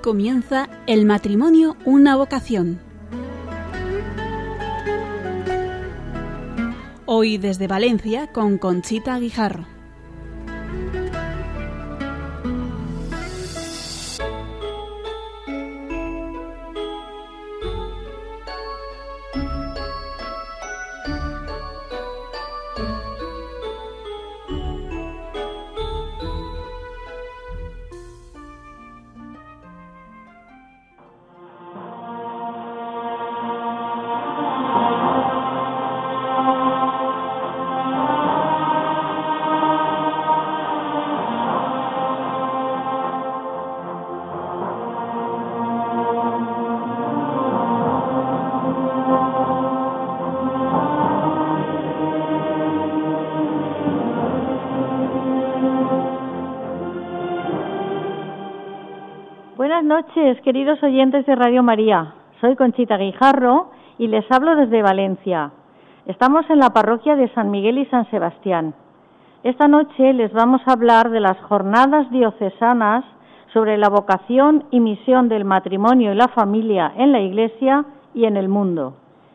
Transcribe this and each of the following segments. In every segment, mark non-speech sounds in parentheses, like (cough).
comienza El matrimonio, una vocación. Hoy desde Valencia con Conchita Guijarro. Noches, queridos oyentes de Radio María. Soy Conchita Guijarro y les hablo desde Valencia. Estamos en la parroquia de San Miguel y San Sebastián. Esta noche les vamos a hablar de las jornadas diocesanas sobre la vocación y misión del matrimonio y la familia en la Iglesia y en el mundo,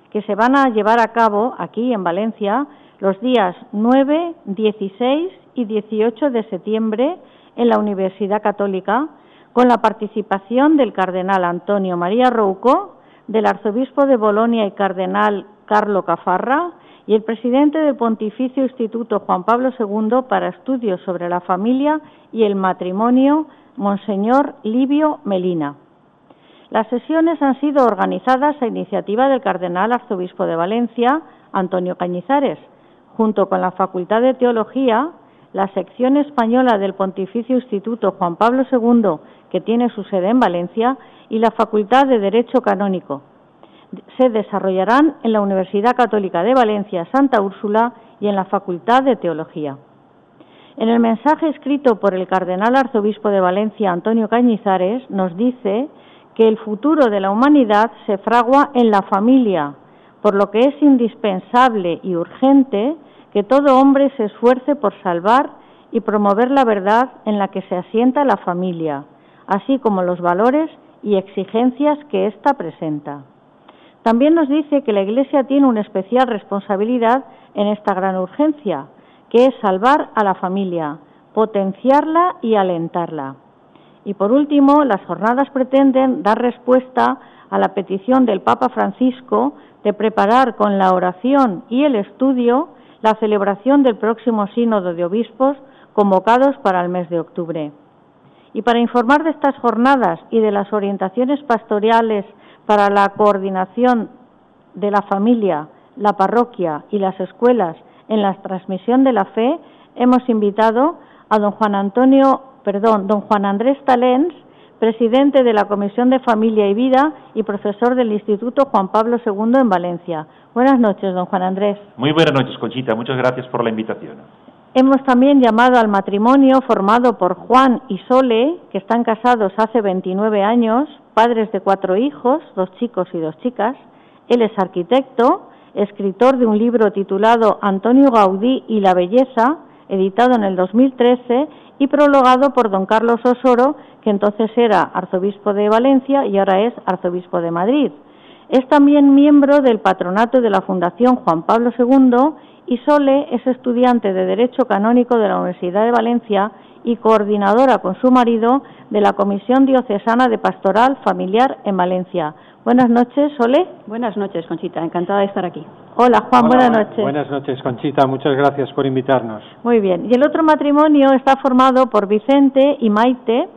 que se van a llevar a cabo aquí en Valencia los días 9, 16 y 18 de septiembre en la Universidad Católica con la participación del cardenal Antonio María Rouco, del arzobispo de Bolonia y cardenal Carlo Cafarra, y el presidente del Pontificio Instituto Juan Pablo II para estudios sobre la familia y el matrimonio, Monseñor Livio Melina. Las sesiones han sido organizadas a iniciativa del cardenal arzobispo de Valencia, Antonio Cañizares, junto con la Facultad de Teología, la sección española del Pontificio Instituto Juan Pablo II que tiene su sede en Valencia, y la Facultad de Derecho Canónico. Se desarrollarán en la Universidad Católica de Valencia Santa Úrsula y en la Facultad de Teología. En el mensaje escrito por el cardenal arzobispo de Valencia, Antonio Cañizares, nos dice que el futuro de la humanidad se fragua en la familia, por lo que es indispensable y urgente que todo hombre se esfuerce por salvar y promover la verdad en la que se asienta la familia, así como los valores y exigencias que ésta presenta. También nos dice que la Iglesia tiene una especial responsabilidad en esta gran urgencia, que es salvar a la familia, potenciarla y alentarla. Y por último, las jornadas pretenden dar respuesta a la petición del Papa Francisco de preparar con la oración y el estudio la celebración del próximo Sínodo de Obispos convocados para el mes de octubre. Y para informar de estas jornadas y de las orientaciones pastorales para la coordinación de la familia, la parroquia y las escuelas en la transmisión de la fe, hemos invitado a don Juan Antonio, perdón, don Juan Andrés Talens, presidente de la Comisión de Familia y Vida y profesor del Instituto Juan Pablo II en Valencia. Buenas noches, don Juan Andrés. Muy buenas noches, Conchita. Muchas gracias por la invitación. Hemos también llamado al matrimonio formado por Juan y Sole, que están casados hace 29 años, padres de cuatro hijos, dos chicos y dos chicas. Él es arquitecto, escritor de un libro titulado Antonio Gaudí y la belleza, editado en el 2013 y prologado por don Carlos Osoro, que entonces era arzobispo de Valencia y ahora es arzobispo de Madrid. Es también miembro del patronato de la Fundación Juan Pablo II y Sole es estudiante de Derecho Canónico de la Universidad de Valencia y coordinadora con su marido de la Comisión Diocesana de Pastoral Familiar en Valencia. Buenas noches, Sole. Buenas noches, Conchita. Encantada de estar aquí. Hola, Juan. buenas noches. Buenas noches, Conchita. Muchas gracias por invitarnos. Muy bien. Y el otro matrimonio está formado por Vicente y Maite,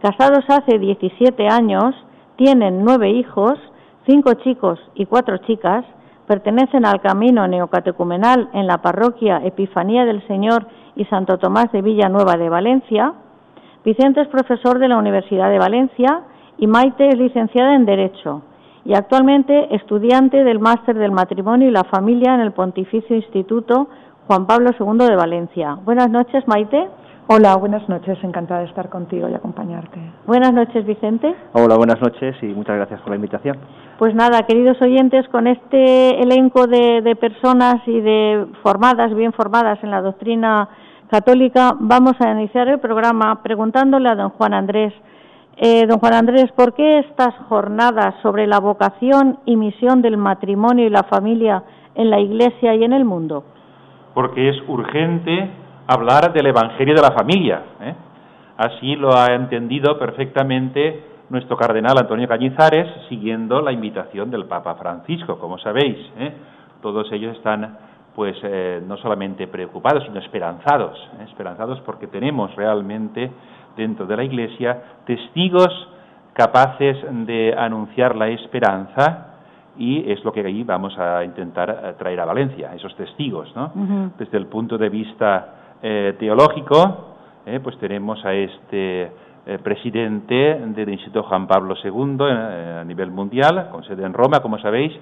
casados hace 17 años, tienen nueve hijos, cinco chicos y cuatro chicas, pertenecen al camino neocatecumenal en la parroquia Epifanía del Señor y Santo Tomás de Villanueva de Valencia. Vicente es profesor de la Universidad de Valencia y Maite es licenciada en Derecho y actualmente estudiante del Máster del Matrimonio y la Familia en el Pontificio Instituto Juan Pablo II de Valencia. Buenas noches, Maite. Hola, buenas noches. Encantada de estar contigo y acompañarte. Buenas noches, Vicente. Hola, buenas noches y muchas gracias por la invitación. Pues nada, queridos oyentes, con este elenco de, personas y de formadas, bien formadas en la doctrina católica, vamos a iniciar el programa preguntándole a don Juan Andrés Eh, don Juan Andrés, ¿por qué estas jornadas sobre la vocación y misión del matrimonio y la familia en la Iglesia y en el mundo? Porque es urgente hablar del Evangelio de la familia. ¿eh? Así lo ha entendido perfectamente nuestro cardenal Antonio Cañizares, siguiendo la invitación del Papa Francisco, como sabéis. ¿eh? Todos ellos están pues eh, no solamente preocupados, sino esperanzados, ¿eh? esperanzados porque tenemos realmente dentro de la Iglesia testigos capaces de anunciar la esperanza y es lo que ahí vamos a intentar eh, traer a Valencia, esos testigos, ¿no? Desde el punto de vista teológico, pues tenemos a este presidente del Instituto Juan Pablo II a nivel mundial, con sede en Roma, como sabéis,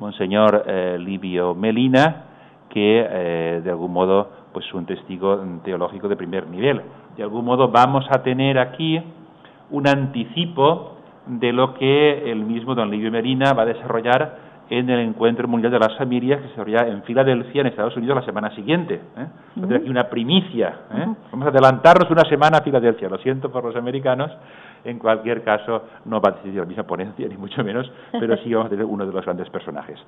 Monseñor Livio Melina, que eh, de algún modo pues un testigo teológico de primer nivel. De algún modo vamos a tener aquí un anticipo de lo que el mismo don Livio Merina va a desarrollar en el Encuentro Mundial de las Familias que se desarrollará en Filadelfia, en Estados Unidos, la semana siguiente. ¿eh? aquí una primicia. ¿eh? Vamos a adelantarnos una semana a Filadelfia. Lo siento por los americanos, en cualquier caso, no va a decidir la misma ponencia, (laughs) ni mucho menos, pero sí vamos a tener uno de los grandes personajes.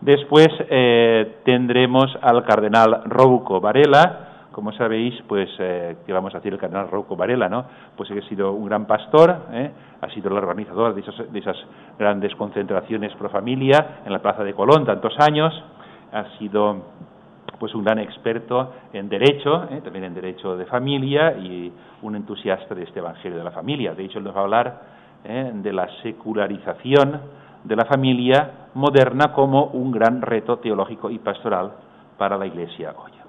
Después eh, tendremos al cardenal Rouco Varela, como sabéis, pues, eh, ¿qué vamos a decir el cardenal Rouco Varela, no? Pues ha sido un gran pastor, ¿eh? ha sido el organizador de esas, de esas grandes concentraciones pro familia en la Plaza de Colón tantos años, ha sido pues un gran experto en derecho, ¿eh? también en derecho de familia y un entusiasta de este Evangelio de la familia. De hecho, él nos va a hablar ¿eh? de la secularización de la familia moderna como un gran reto teológico y pastoral para la Iglesia hoy.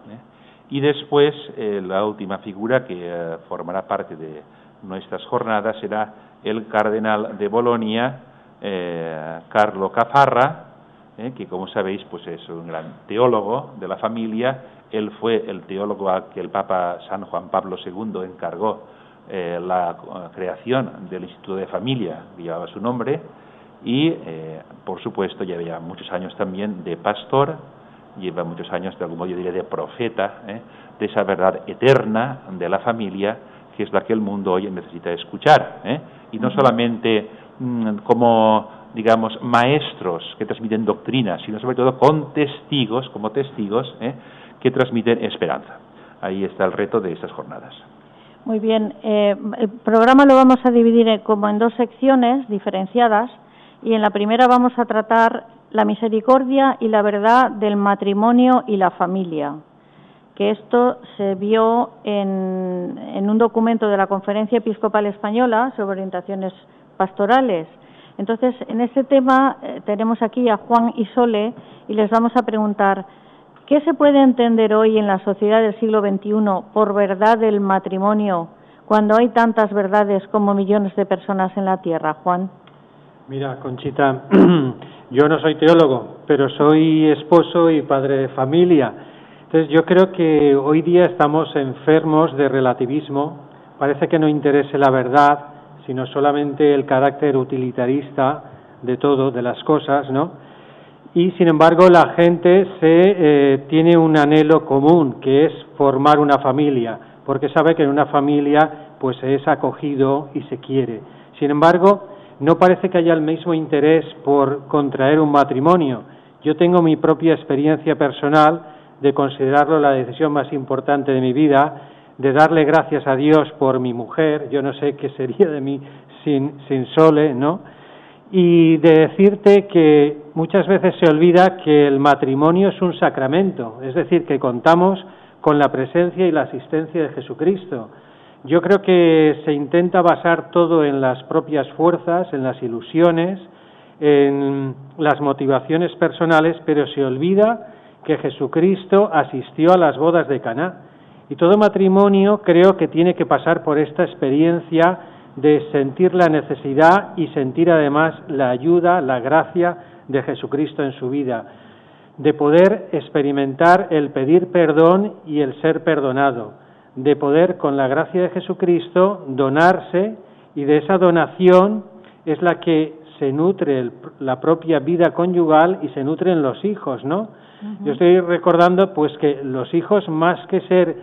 ¿Eh? Y después, la última figura que formará parte de nuestras jornadas será el cardenal de Bolonia, Carlo Cafarra, ¿eh? que como sabéis pues es un gran teólogo de la familia, él fue el teólogo al que el Papa San Juan Pablo II encargó eh, la creación del Instituto de Familia, que llevaba su nombre, y eh, por supuesto lleva muchos años también de pastor, lleva muchos años de algún modo yo diría de profeta, de esa verdad eterna de la familia, que es la que el mundo hoy necesita escuchar, y no solamente mm, como digamos, maestros que transmiten doctrina, sino sobre todo con testigos, como testigos, ¿eh? que transmiten esperanza. Ahí está el reto de estas jornadas. Muy bien. Eh, el programa lo vamos a dividir como en dos secciones diferenciadas y en la primera vamos a tratar la misericordia y la verdad del matrimonio y la familia, que esto se vio en, en un documento de la Conferencia Episcopal Española sobre orientaciones pastorales entonces, en este tema eh, tenemos aquí a Juan y Sole y les vamos a preguntar, ¿qué se puede entender hoy en la sociedad del siglo XXI por verdad del matrimonio cuando hay tantas verdades como millones de personas en la tierra, Juan? Mira, Conchita, (clears throat) yo no soy teólogo, pero soy esposo y padre de familia. Entonces, yo creo que hoy día estamos enfermos de relativismo. Parece que no interese la verdad, sino solamente el carácter utilitarista de todo, de las cosas, ¿no? Y sin embargo la gente se eh, tiene un anhelo común, que es formar una familia, porque sabe que en una familia pues se es acogido y se quiere. Sin embargo, no parece que haya el mismo interés por contraer un matrimonio. Yo tengo mi propia experiencia personal de considerarlo la decisión más importante de mi vida de darle gracias a Dios por mi mujer, yo no sé qué sería de mí sin, sin Sole, ¿no? Y de decirte que muchas veces se olvida que el matrimonio es un sacramento, es decir, que contamos con la presencia y la asistencia de Jesucristo. Yo creo que se intenta basar todo en las propias fuerzas, en las ilusiones, en las motivaciones personales, pero se olvida que Jesucristo asistió a las bodas de Caná. Y todo matrimonio creo que tiene que pasar por esta experiencia de sentir la necesidad y sentir además la ayuda, la gracia de Jesucristo en su vida, de poder experimentar el pedir perdón y el ser perdonado, de poder con la gracia de Jesucristo donarse y de esa donación es la que se nutre la propia vida conyugal y se nutren los hijos, ¿no? Yo estoy recordando pues que los hijos más que ser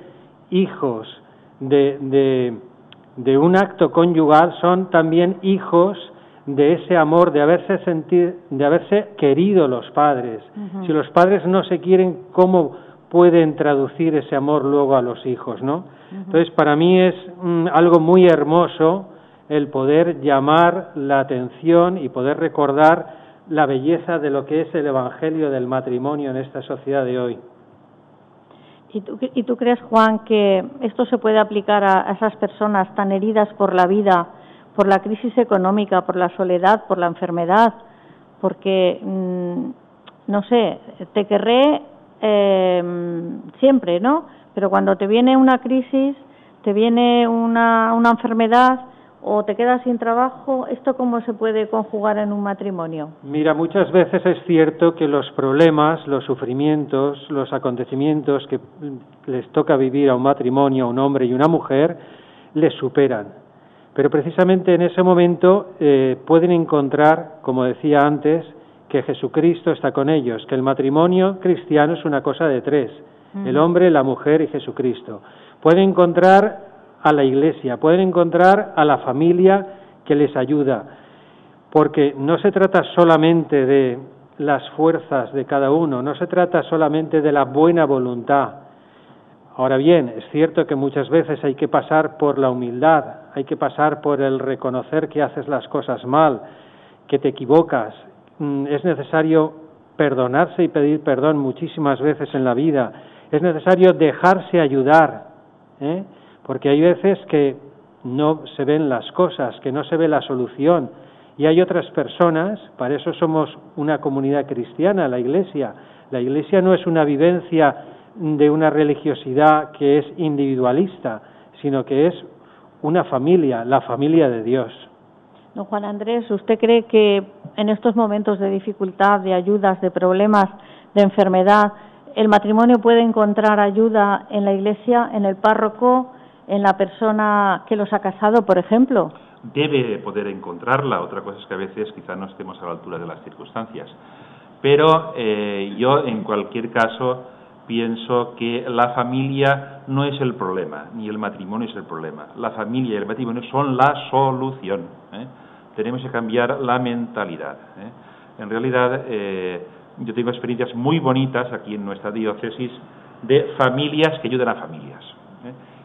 hijos de, de un acto conyugal son también hijos de ese amor, de haberse sentido, de haberse querido los padres. Si los padres no se quieren, ¿cómo pueden traducir ese amor luego a los hijos, no? Entonces, para mí es mm, algo muy hermoso el poder llamar la atención y poder recordar la belleza de lo que es el Evangelio del matrimonio en esta sociedad de hoy. ¿Y tú, y tú crees, Juan, que esto se puede aplicar a esas personas tan heridas por la vida, por la crisis económica, por la soledad, por la enfermedad? Porque, mm, no sé, te querré eh, siempre, ¿no? Pero cuando te viene una crisis, te viene una, una enfermedad, o te quedas sin trabajo, ¿esto cómo se puede conjugar en un matrimonio? Mira, muchas veces es cierto que los problemas, los sufrimientos, los acontecimientos que les toca vivir a un matrimonio, a un hombre y una mujer, les superan. Pero precisamente en ese momento eh, pueden encontrar, como decía antes, que Jesucristo está con ellos, que el matrimonio cristiano es una cosa de tres, el hombre, la mujer y Jesucristo. Pueden encontrar a la iglesia, pueden encontrar a la familia que les ayuda, porque no se trata solamente de las fuerzas de cada uno, no se trata solamente de la buena voluntad. Ahora bien, es cierto que muchas veces hay que pasar por la humildad, hay que pasar por el reconocer que haces las cosas mal, que te equivocas. Mm, es necesario perdonarse y pedir perdón muchísimas veces en la vida. Es necesario dejarse ayudar. ¿eh? porque hay veces que no se ven las cosas, que no se ve la solución. Y hay otras personas, para eso somos una comunidad cristiana, la Iglesia. La Iglesia no es una vivencia de una religiosidad que es individualista, sino que es una familia, la familia de Dios. Don Juan Andrés, ¿usted cree que en estos momentos de dificultad, de ayudas, de problemas, de enfermedad, el matrimonio puede encontrar ayuda en la Iglesia, en el párroco, en la persona que los ha casado, por ejemplo? Debe poder encontrarla, otra cosa es que a veces quizá no estemos a la altura de las circunstancias. Pero eh, yo, en cualquier caso, pienso que la familia no es el problema, ni el matrimonio es el problema. La familia y el matrimonio son la solución. ¿eh? Tenemos que cambiar la mentalidad. ¿eh? En realidad, yo tengo experiencias muy bonitas aquí en nuestra diócesis de familias que ayudan a familias.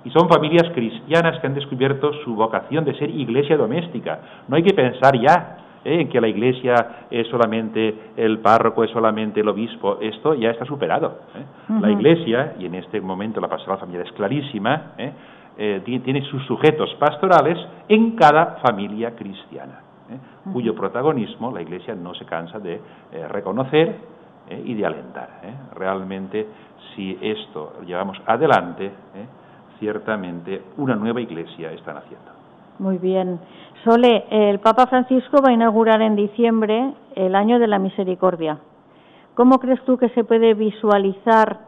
Y son familias cristianas que han descubierto su vocación de ser iglesia doméstica. No hay que pensar ya ¿eh? en que la iglesia es solamente el párroco, es solamente el obispo. Esto ya está superado. ¿eh? La iglesia, y en este momento la pastoral familiar es clarísima, ¿eh? tiene sus sujetos pastorales en cada familia cristiana, cuyo protagonismo la iglesia no se cansa de reconocer y de alentar. Realmente, si esto llevamos adelante, ciertamente una nueva iglesia están haciendo. Muy bien. Sole, el Papa Francisco va a inaugurar en diciembre el año de la misericordia. ¿Cómo crees tú que se puede visualizar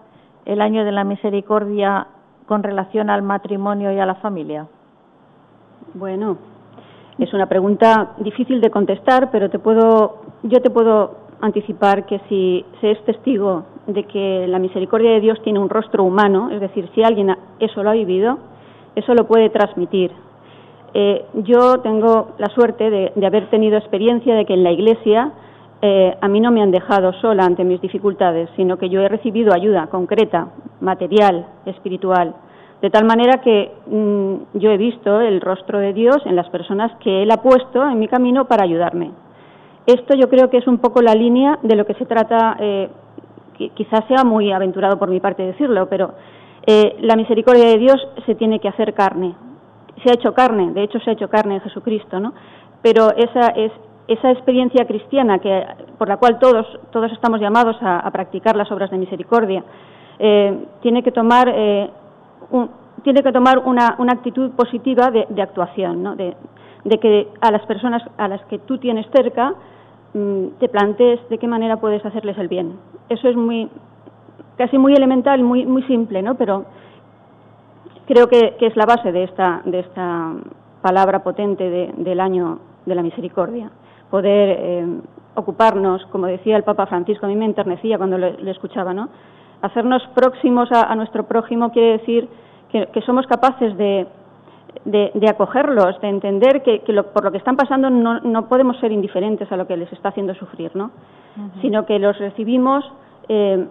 el año de la misericordia con relación al matrimonio y a la familia? Bueno, es una pregunta difícil de contestar, pero te puedo, yo te puedo anticipar que si se es testigo de que la misericordia de Dios tiene un rostro humano, es decir, si alguien eso lo ha vivido, eso lo puede transmitir. Eh, yo tengo la suerte de, haber tenido experiencia de que en la Iglesia eh, a mí no me han dejado sola ante mis dificultades, sino que yo he recibido ayuda concreta, material, espiritual, de tal manera que mm, yo he visto el rostro de Dios en las personas que Él ha puesto en mi camino para ayudarme. Esto yo creo que es un poco la línea de lo que se trata, eh, quizás sea muy aventurado por mi parte decirlo, pero eh, la misericordia de Dios se tiene que hacer carne. Se ha hecho carne, de hecho se ha hecho carne en Jesucristo, ¿no? Pero esa es esa experiencia cristiana que por la cual todos todos estamos llamados a, practicar las obras de misericordia eh, tiene que tomar tiene que tomar una, una actitud positiva de, de actuación, ¿no? de, que a las personas a las que tú tienes cerca Mm, te plantees de qué manera puedes hacerles el bien. Eso es muy, casi muy elemental, muy, muy simple, ¿no? Pero creo que, es la base de esta, de esta palabra potente del año de la misericordia. Poder eh, ocuparnos, como decía el Papa Francisco, a mí me enternecía cuando le, escuchaba, ¿no? Hacernos próximos a, nuestro prójimo quiere decir que, somos capaces de, de, acogerlos, de entender que, por lo que están pasando no, no, podemos ser indiferentes a lo que les está haciendo sufrir, ¿no? Sino que los recibimos eh,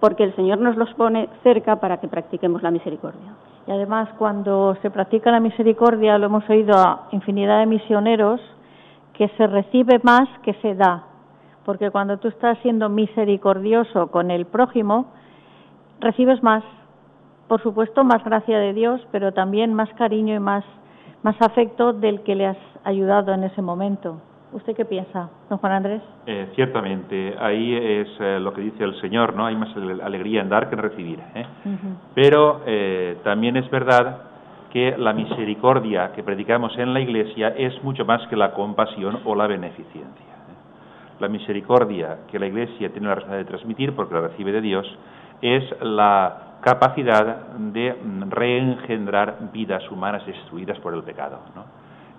porque el Señor nos los pone cerca para que practiquemos la misericordia. Y además, cuando se practica la misericordia, lo hemos oído a infinidad de misioneros, que se recibe más que se da. Porque cuando tú estás siendo misericordioso con el prójimo, recibes más. Por supuesto, más gracia de Dios, pero también más cariño y más, más afecto del que le has ayudado en ese momento. ¿Usted qué piensa, don Juan Andrés? Eh, ciertamente, ahí es eh, lo que dice el Señor, ¿no? Hay más alegría en dar que en recibir. ¿eh? Pero también es verdad que la misericordia que predicamos en la Iglesia es mucho más que la compasión o la beneficencia. La misericordia que la Iglesia tiene la responsabilidad de transmitir, porque la recibe de Dios, es la capacidad de reengendrar vidas humanas destruidas por el pecado. ¿no?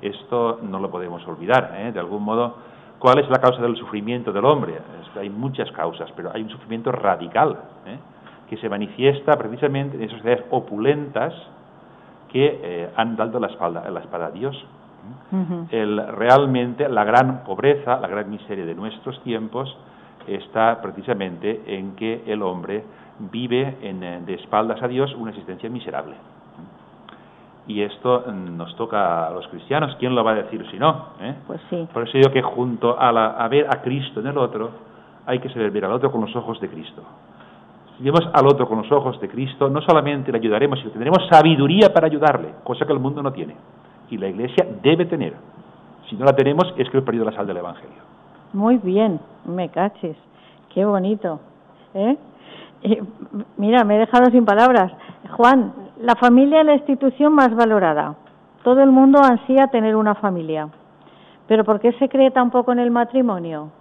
Esto no lo podemos olvidar, ¿eh? de algún modo. ¿Cuál es la causa del sufrimiento del hombre? hay muchas causas, pero hay un sufrimiento radical ¿eh? que se manifiesta precisamente en esas sociedades opulentas que eh, han dado la espalda, la espada a Dios. el, realmente la gran pobreza, la gran miseria de nuestros tiempos está precisamente en que el hombre vive en, de espaldas a Dios una existencia miserable y esto nos toca a los cristianos. ¿Quién lo va a decir si no? ¿Eh? Pues sí. Por eso digo que junto a, la, a ver a Cristo en el otro, hay que saber ver al otro con los ojos de Cristo. Si vemos al otro con los ojos de Cristo, no solamente le ayudaremos, sino tendremos sabiduría para ayudarle, cosa que el mundo no tiene. Y la Iglesia debe tener. Si no la tenemos, es que hemos perdido la sal del Evangelio. Muy bien, me caches. Qué bonito. ¿Eh? Mira, me he dejado sin palabras. Juan, la familia es la institución más valorada. Todo el mundo ansía tener una familia. Pero ¿por qué se cree tan poco en el matrimonio?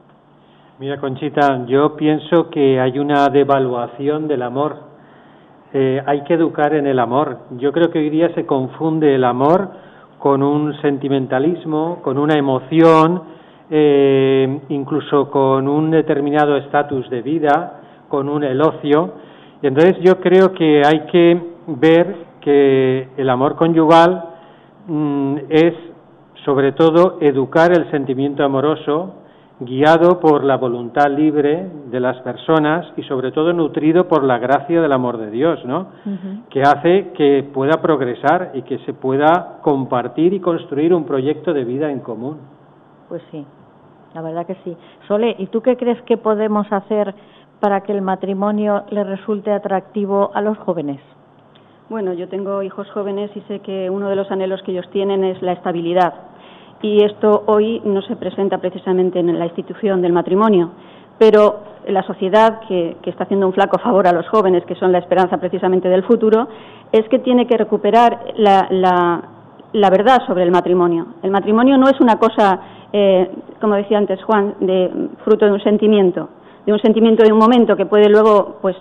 Mira, Conchita, yo pienso que hay una devaluación del amor. Eh, hay que educar en el amor. Yo creo que hoy día se confunde el amor con un sentimentalismo, con una emoción, eh, incluso con un determinado estatus de vida, con un elocio. Y entonces yo creo que hay que ver que el amor conyugal mm, es sobre todo educar el sentimiento amoroso guiado por la voluntad libre de las personas y sobre todo nutrido por la gracia del amor de Dios, ¿no? Que hace que pueda progresar y que se pueda compartir y construir un proyecto de vida en común. Pues sí, la verdad que sí. Sole, ¿y tú qué crees que podemos hacer para que el matrimonio le resulte atractivo a los jóvenes? Bueno, yo tengo hijos jóvenes y sé que uno de los anhelos que ellos tienen es la estabilidad. Y esto hoy no se presenta precisamente en la institución del matrimonio, pero la sociedad que, está haciendo un flaco favor a los jóvenes, que son la esperanza precisamente del futuro, es que tiene que recuperar la, verdad sobre el matrimonio. El matrimonio no es una cosa, eh, como decía antes Juan, de fruto de un sentimiento, de un sentimiento de un momento que puede luego, pues,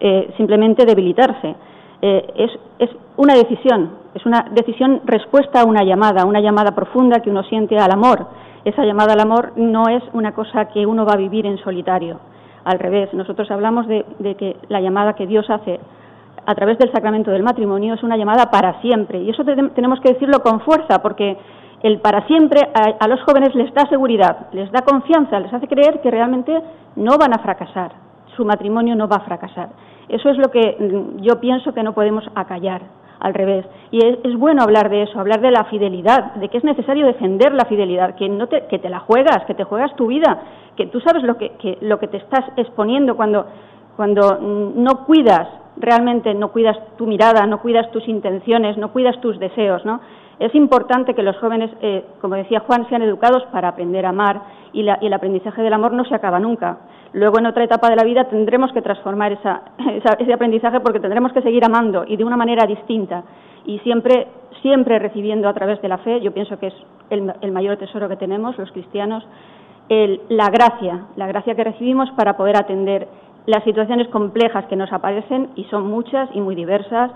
eh, simplemente debilitarse eh, es, es una decisión, es una decisión respuesta a una llamada, una llamada profunda que uno siente al amor. Esa llamada al amor no es una cosa que uno va a vivir en solitario. Al revés, nosotros hablamos de, que la llamada que Dios hace a través del sacramento del matrimonio es una llamada para siempre. Y eso tenemos que decirlo con fuerza, porque el para siempre a, a, los jóvenes les da seguridad, les da confianza, les hace creer que realmente no van a fracasar, su matrimonio no va a fracasar. Eso es lo que mm, yo pienso que no podemos acallar, al revés. Y es, bueno hablar de eso, hablar de la fidelidad, de que es necesario defender la fidelidad, que, no te, que te la juegas, que te juegas tu vida, que tú sabes lo que, que, lo que te estás exponiendo cuando, cuando mm, no cuidas, realmente no cuidas tu mirada, no cuidas tus intenciones, no cuidas tus deseos, ¿no? Es importante que los jóvenes, eh, como decía Juan, sean educados para aprender a amar y, la, y el aprendizaje del amor no se acaba nunca. Luego, en otra etapa de la vida, tendremos que transformar (laughs) ese aprendizaje porque tendremos que seguir amando y de una manera distinta. Y siempre, siempre recibiendo a través de la fe, yo pienso que es el, mayor tesoro que tenemos los cristianos, la gracia, la gracia que recibimos para poder atender las situaciones complejas que nos aparecen, y son muchas y muy diversas,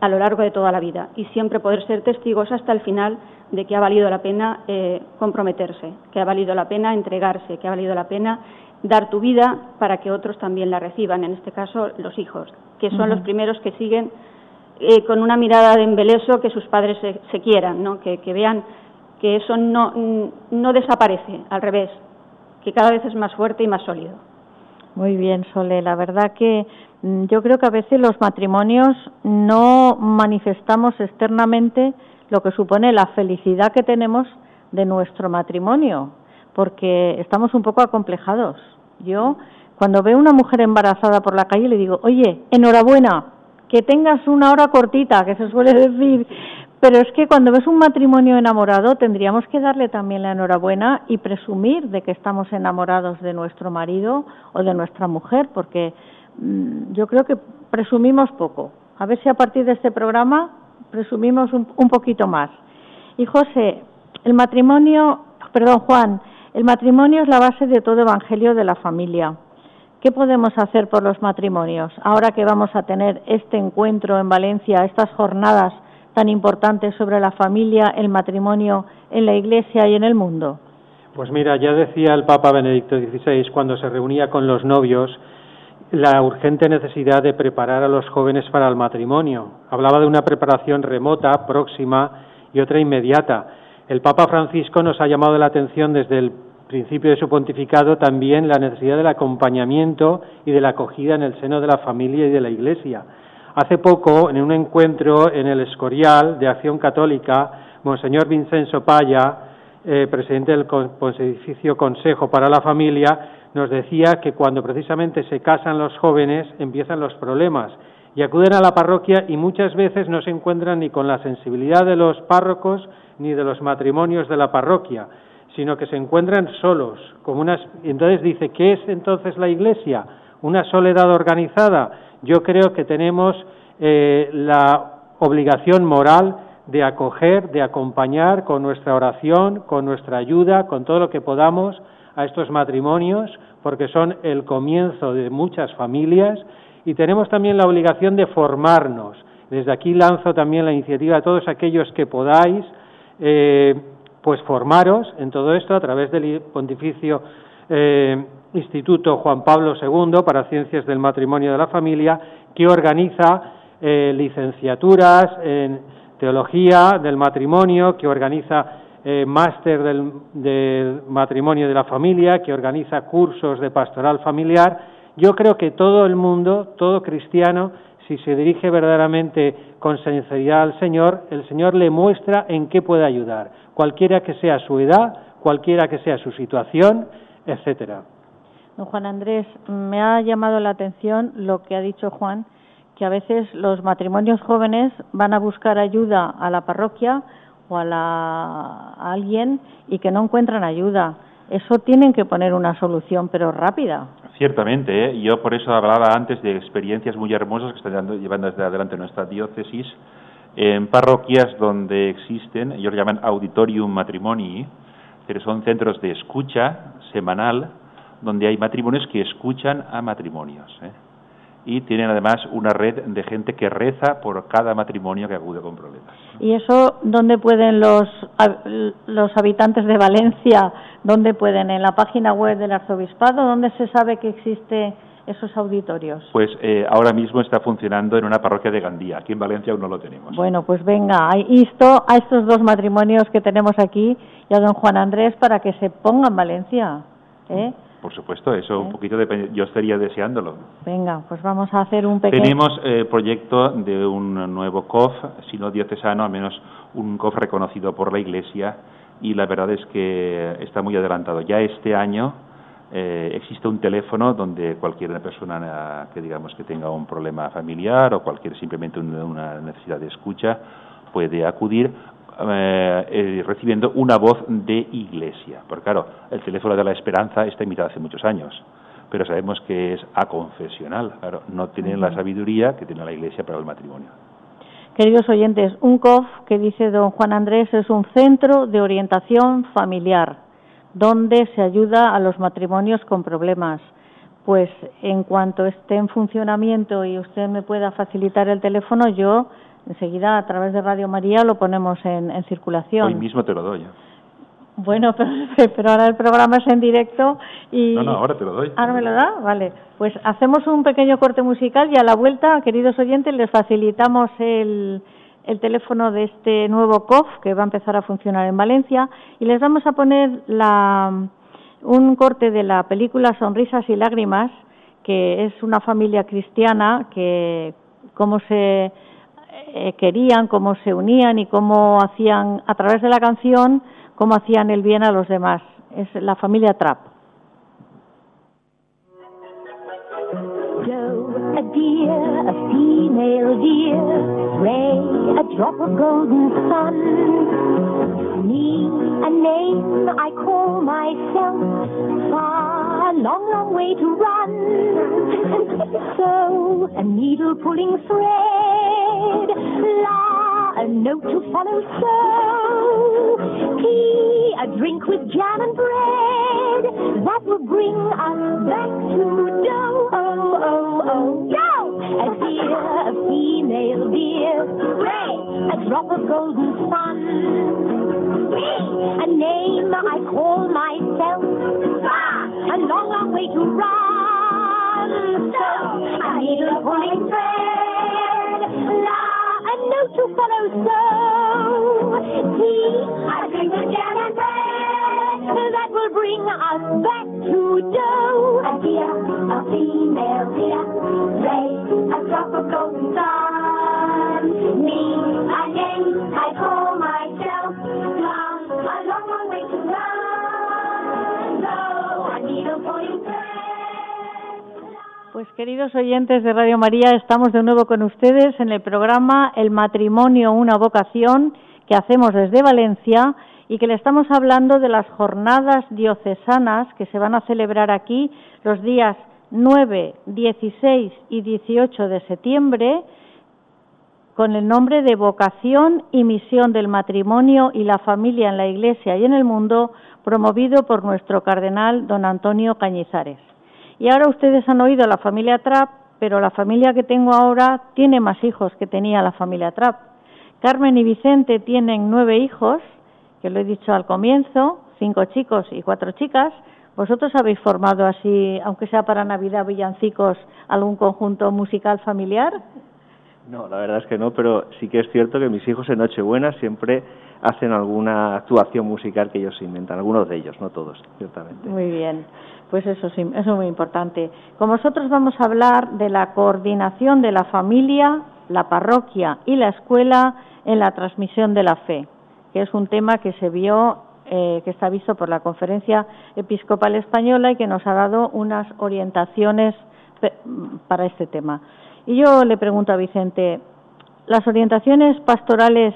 a lo largo de toda la vida. Y siempre poder ser testigos hasta el final de que ha valido la pena eh, comprometerse, que ha valido la pena entregarse, que ha valido la pena dar tu vida para que otros también la reciban, en este caso los hijos, que son los primeros que siguen eh, con una mirada de embeleso que sus padres se, quieran, ¿no? que, vean que eso no, no desaparece, al revés, que cada vez es más fuerte y más sólido. Muy bien, Sole. La verdad que yo creo que a veces los matrimonios no manifestamos externamente lo que supone la felicidad que tenemos de nuestro matrimonio, porque estamos un poco acomplejados. Yo, cuando veo una mujer embarazada por la calle, le digo, oye, enhorabuena, que tengas una hora cortita, que se suele decir, pero es que cuando ves un matrimonio enamorado tendríamos que darle también la enhorabuena y presumir de que estamos enamorados de nuestro marido o de nuestra mujer, porque mm, yo creo que presumimos poco. A ver si a partir de este programa presumimos un, un poquito más. Y José, el matrimonio, perdón Juan, el matrimonio es la base de todo evangelio de la familia. ¿Qué podemos hacer por los matrimonios ahora que vamos a tener este encuentro en Valencia, estas jornadas tan importantes sobre la familia, el matrimonio en la Iglesia y en el mundo? Pues mira, ya decía el Papa Benedicto XVI cuando se reunía con los novios la urgente necesidad de preparar a los jóvenes para el matrimonio. Hablaba de una preparación remota, próxima y otra inmediata. El Papa Francisco nos ha llamado la atención desde el principio de su pontificado también la necesidad del acompañamiento y de la acogida en el seno de la familia y de la Iglesia. Hace poco, en un encuentro en el Escorial de Acción Católica, Monseñor Vincenzo Paya, eh, presidente del Pontificio Consejo para la Familia, nos decía que cuando precisamente se casan los jóvenes empiezan los problemas y acuden a la parroquia y muchas veces no se encuentran ni con la sensibilidad de los párrocos ni de los matrimonios de la parroquia, sino que se encuentran solos. Como unas... Entonces dice, ¿qué es entonces la Iglesia? ¿Una soledad organizada? Yo creo que tenemos eh, la obligación moral de acoger, de acompañar con nuestra oración, con nuestra ayuda, con todo lo que podamos a estos matrimonios, porque son el comienzo de muchas familias, y tenemos también la obligación de formarnos. Desde aquí lanzo también la iniciativa a todos aquellos que podáis eh, pues formaros en todo esto a través del Pontificio eh, Instituto Juan Pablo II para Ciencias del Matrimonio de la Familia, que organiza eh, licenciaturas en Teología del Matrimonio, que organiza máster del, del matrimonio de la familia, que organiza cursos de pastoral familiar. Yo creo que todo el mundo, todo cristiano, si se dirige verdaderamente con sinceridad al Señor, el Señor le muestra en qué puede ayudar, cualquiera que sea su edad, cualquiera que sea su situación, etcétera. Don Juan Andrés, me ha llamado la atención lo que ha dicho Juan, que a veces los matrimonios jóvenes van a buscar ayuda a la parroquia o a, alguien y que no encuentran ayuda. Eso tienen que poner una solución, pero rápida. Ciertamente, ¿eh? yo por eso hablaba antes de experiencias muy hermosas que están llevando desde adelante nuestra diócesis en parroquias donde existen, ellos llaman auditorium matrimoni, pero son centros de escucha semanal donde hay matrimonios que escuchan a matrimonios. ¿eh? Y tienen además una red de gente que reza por cada matrimonio que acude con problemas. ¿Y eso dónde pueden los, los habitantes de Valencia, dónde pueden? ¿En la página web del arzobispado? ¿Dónde se sabe que existe esos auditorios? Pues eh, ahora mismo está funcionando en una parroquia de Gandía. Aquí en Valencia aún no lo tenemos. Bueno, pues venga, insto a estos dos matrimonios que tenemos aquí y a don Juan Andrés para que se pongan en Valencia. ¿eh? Por supuesto, eso un poquito depende. Yo estaría deseándolo. Venga, pues vamos a hacer un pequeño. Tenemos eh, proyecto de un nuevo COF, si no diocesano, al menos un COF reconocido por la Iglesia, y la verdad es que está muy adelantado. Ya este año eh, existe un teléfono donde cualquier persona que digamos que tenga un problema familiar o cualquier simplemente una necesidad de escucha puede acudir eh, eh, recibiendo una voz de iglesia. Porque claro, el teléfono de la esperanza está invitado hace muchos años, pero sabemos que es aconfesional, claro, no tienen la sabiduría que tiene la iglesia para el matrimonio. Queridos oyentes, un COF que dice don Juan Andrés es un centro de orientación familiar donde se ayuda a los matrimonios con problemas. Pues en cuanto esté en funcionamiento y usted me pueda facilitar el teléfono, yo Enseguida, a través de Radio María, lo ponemos en, circulación. Hoy mismo te lo doy. Bueno, (laughs) pero, ahora el programa es en directo y... No, no, ahora te lo doy. ¿Ahora me lo da? Vale. Pues hacemos un pequeño corte musical y a la vuelta, queridos oyentes, les facilitamos el, el teléfono de este nuevo COF que va a empezar a funcionar en Valencia y les vamos a poner la, un corte de la película Sonrisas y Lágrimas, que es una familia cristiana que cómo se eh, querían, cómo se unían y cómo hacían a través de la canción cómo hacían el bien a los demás. Es la familia Trapp. a deer, a female deer, Ray, a drop of golden sun. Me, a name I call myself, far, long, long way to run. so, a needle pulling thread, la, a note to follow, so, tea, a drink with jam and bread, that will bring us back to dough, oh, oh, oh. Yo! A deer, a female deer. Ray, a drop of golden sun. A name I call myself. Long, long way to run. So, I need a pulling thread. La, a note to follow. So, tea, a drink of jam and bread. That will bring us back to dough. A deer, a female deer. Ray, a drop of golden sun. Me, a name I call Pues queridos oyentes de Radio María, estamos de nuevo con ustedes en el programa El matrimonio, una vocación que hacemos desde Valencia y que le estamos hablando de las jornadas diocesanas que se van a celebrar aquí los días 9, 16 y 18 de septiembre con el nombre de Vocación y Misión del Matrimonio y la Familia en la Iglesia y en el Mundo, promovido por nuestro cardenal don Antonio Cañizares. Y ahora ustedes han oído a la familia Trapp, pero la familia que tengo ahora tiene más hijos que tenía la familia Trapp. Carmen y Vicente tienen nueve hijos, que lo he dicho al comienzo, cinco chicos y cuatro chicas. ¿Vosotros habéis formado así, aunque sea para Navidad, villancicos, algún conjunto musical familiar? No, la verdad es que no, pero sí que es cierto que mis hijos en Nochebuena siempre hacen alguna actuación musical que ellos inventan, algunos de ellos, no todos, ciertamente. Muy bien, pues eso sí, eso es muy importante. Con vosotros vamos a hablar de la coordinación de la familia, la parroquia y la escuela en la transmisión de la fe, que es un tema que se vio, eh, que está visto por la Conferencia Episcopal Española y que nos ha dado unas orientaciones para este tema. Y yo le pregunto a Vicente, ¿las orientaciones pastorales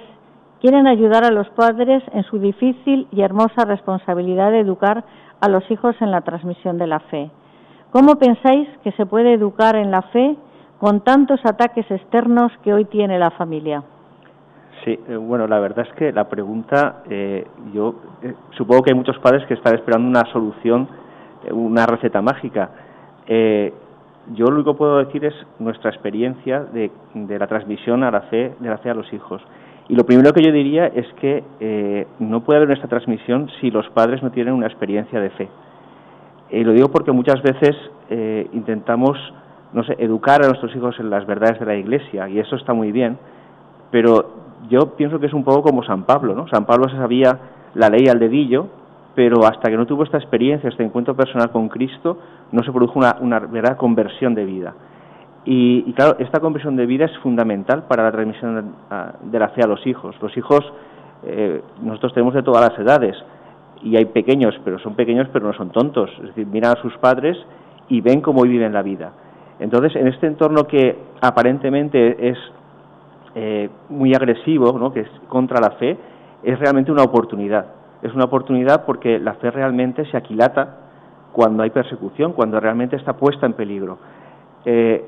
quieren ayudar a los padres en su difícil y hermosa responsabilidad de educar a los hijos en la transmisión de la fe? ¿Cómo pensáis que se puede educar en la fe con tantos ataques externos que hoy tiene la familia? Sí, eh, bueno, la verdad es que la pregunta, eh, yo eh, supongo que hay muchos padres que están esperando una solución, una receta mágica. yo lo único que puedo decir es nuestra experiencia de, la transmisión a la fe, de la fe a los hijos. Y lo primero que yo diría es que no puede haber esta transmisión si los padres no tienen una experiencia de fe. Y lo digo porque muchas veces intentamos, no sé, educar a nuestros hijos en las verdades de la Iglesia y eso está muy bien, pero yo pienso que es un poco como San Pablo, ¿no? San Pablo se sabía la ley al dedillo, pero hasta que no tuvo esta experiencia, este encuentro personal con Cristo, no se produjo una, una verdadera conversión de vida. Y, claro, esta conversión de vida es fundamental para la transmisión de la fe a los hijos. Los hijos, eh, nosotros tenemos de todas las edades, y hay pequeños, pero son pequeños, pero no son tontos. Es decir, miran a sus padres y ven cómo viven la vida. Entonces, en este entorno que aparentemente es eh, muy agresivo, ¿no? que es contra la fe, es realmente una oportunidad. Es una oportunidad porque la fe realmente se aquilata cuando hay persecución, cuando realmente está puesta en peligro. Eh,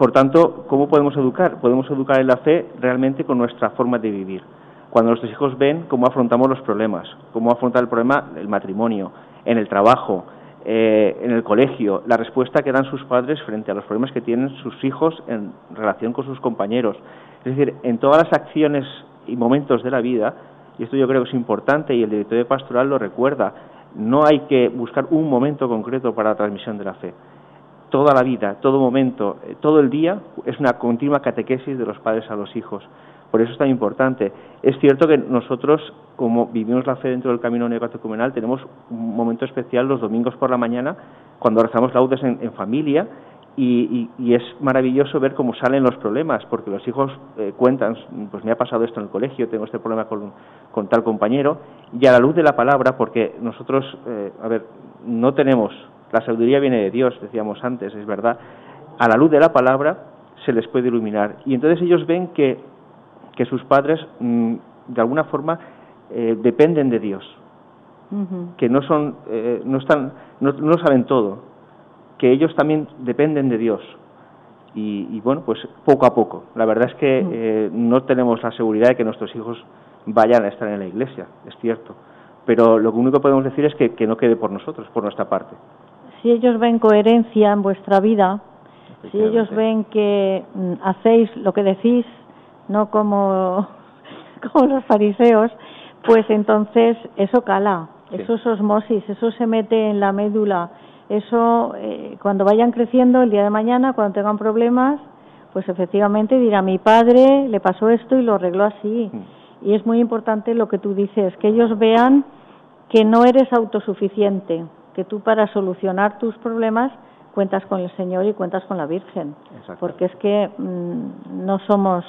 por tanto, ¿cómo podemos educar? Podemos educar en la fe realmente con nuestra forma de vivir. Cuando nuestros hijos ven cómo afrontamos los problemas, cómo afrontar el problema del matrimonio, en el trabajo, eh, en el colegio, la respuesta que dan sus padres frente a los problemas que tienen sus hijos en relación con sus compañeros, es decir, en todas las acciones y momentos de la vida, y esto yo creo que es importante y el director de pastoral lo recuerda, no hay que buscar un momento concreto para la transmisión de la fe. Toda la vida, todo momento, eh, todo el día es una continua catequesis de los padres a los hijos. Por eso es tan importante. Es cierto que nosotros, como vivimos la fe dentro del camino neocatecumenal, tenemos un momento especial los domingos por la mañana, cuando rezamos laudes en familia, y, es maravilloso ver cómo salen los problemas, porque los hijos eh, cuentan, pues me ha pasado esto en el colegio, tengo este problema con, tal compañero, y a la luz de la palabra, porque nosotros, eh, a ver, no tenemos, la sabiduría viene de Dios, decíamos antes, es verdad, a la luz de la palabra se les puede iluminar. Y entonces ellos ven que, que sus padres, mm, de alguna forma, eh, dependen de Dios, que no son, no están, no, no saben todo, que ellos también dependen de Dios. Y, bueno, pues poco a poco. La verdad es que eh, no tenemos la seguridad de que nuestros hijos vayan a estar en la iglesia, es cierto. Pero lo único que podemos decir es que, que no quede por nosotros, por nuestra parte. Si ellos ven coherencia en vuestra vida, si ellos ven que mm, hacéis lo que decís, no como, (laughs) como los fariseos, pues entonces eso cala, eso es osmosis, eso se mete en la médula eso eh, cuando vayan creciendo el día de mañana, cuando tengan problemas, pues efectivamente dirá mi padre le pasó esto y lo arregló así. Mm. Y es muy importante lo que tú dices, que ellos vean que no eres autosuficiente, que tú para solucionar tus problemas cuentas con el Señor y cuentas con la Virgen, porque es que mm, no somos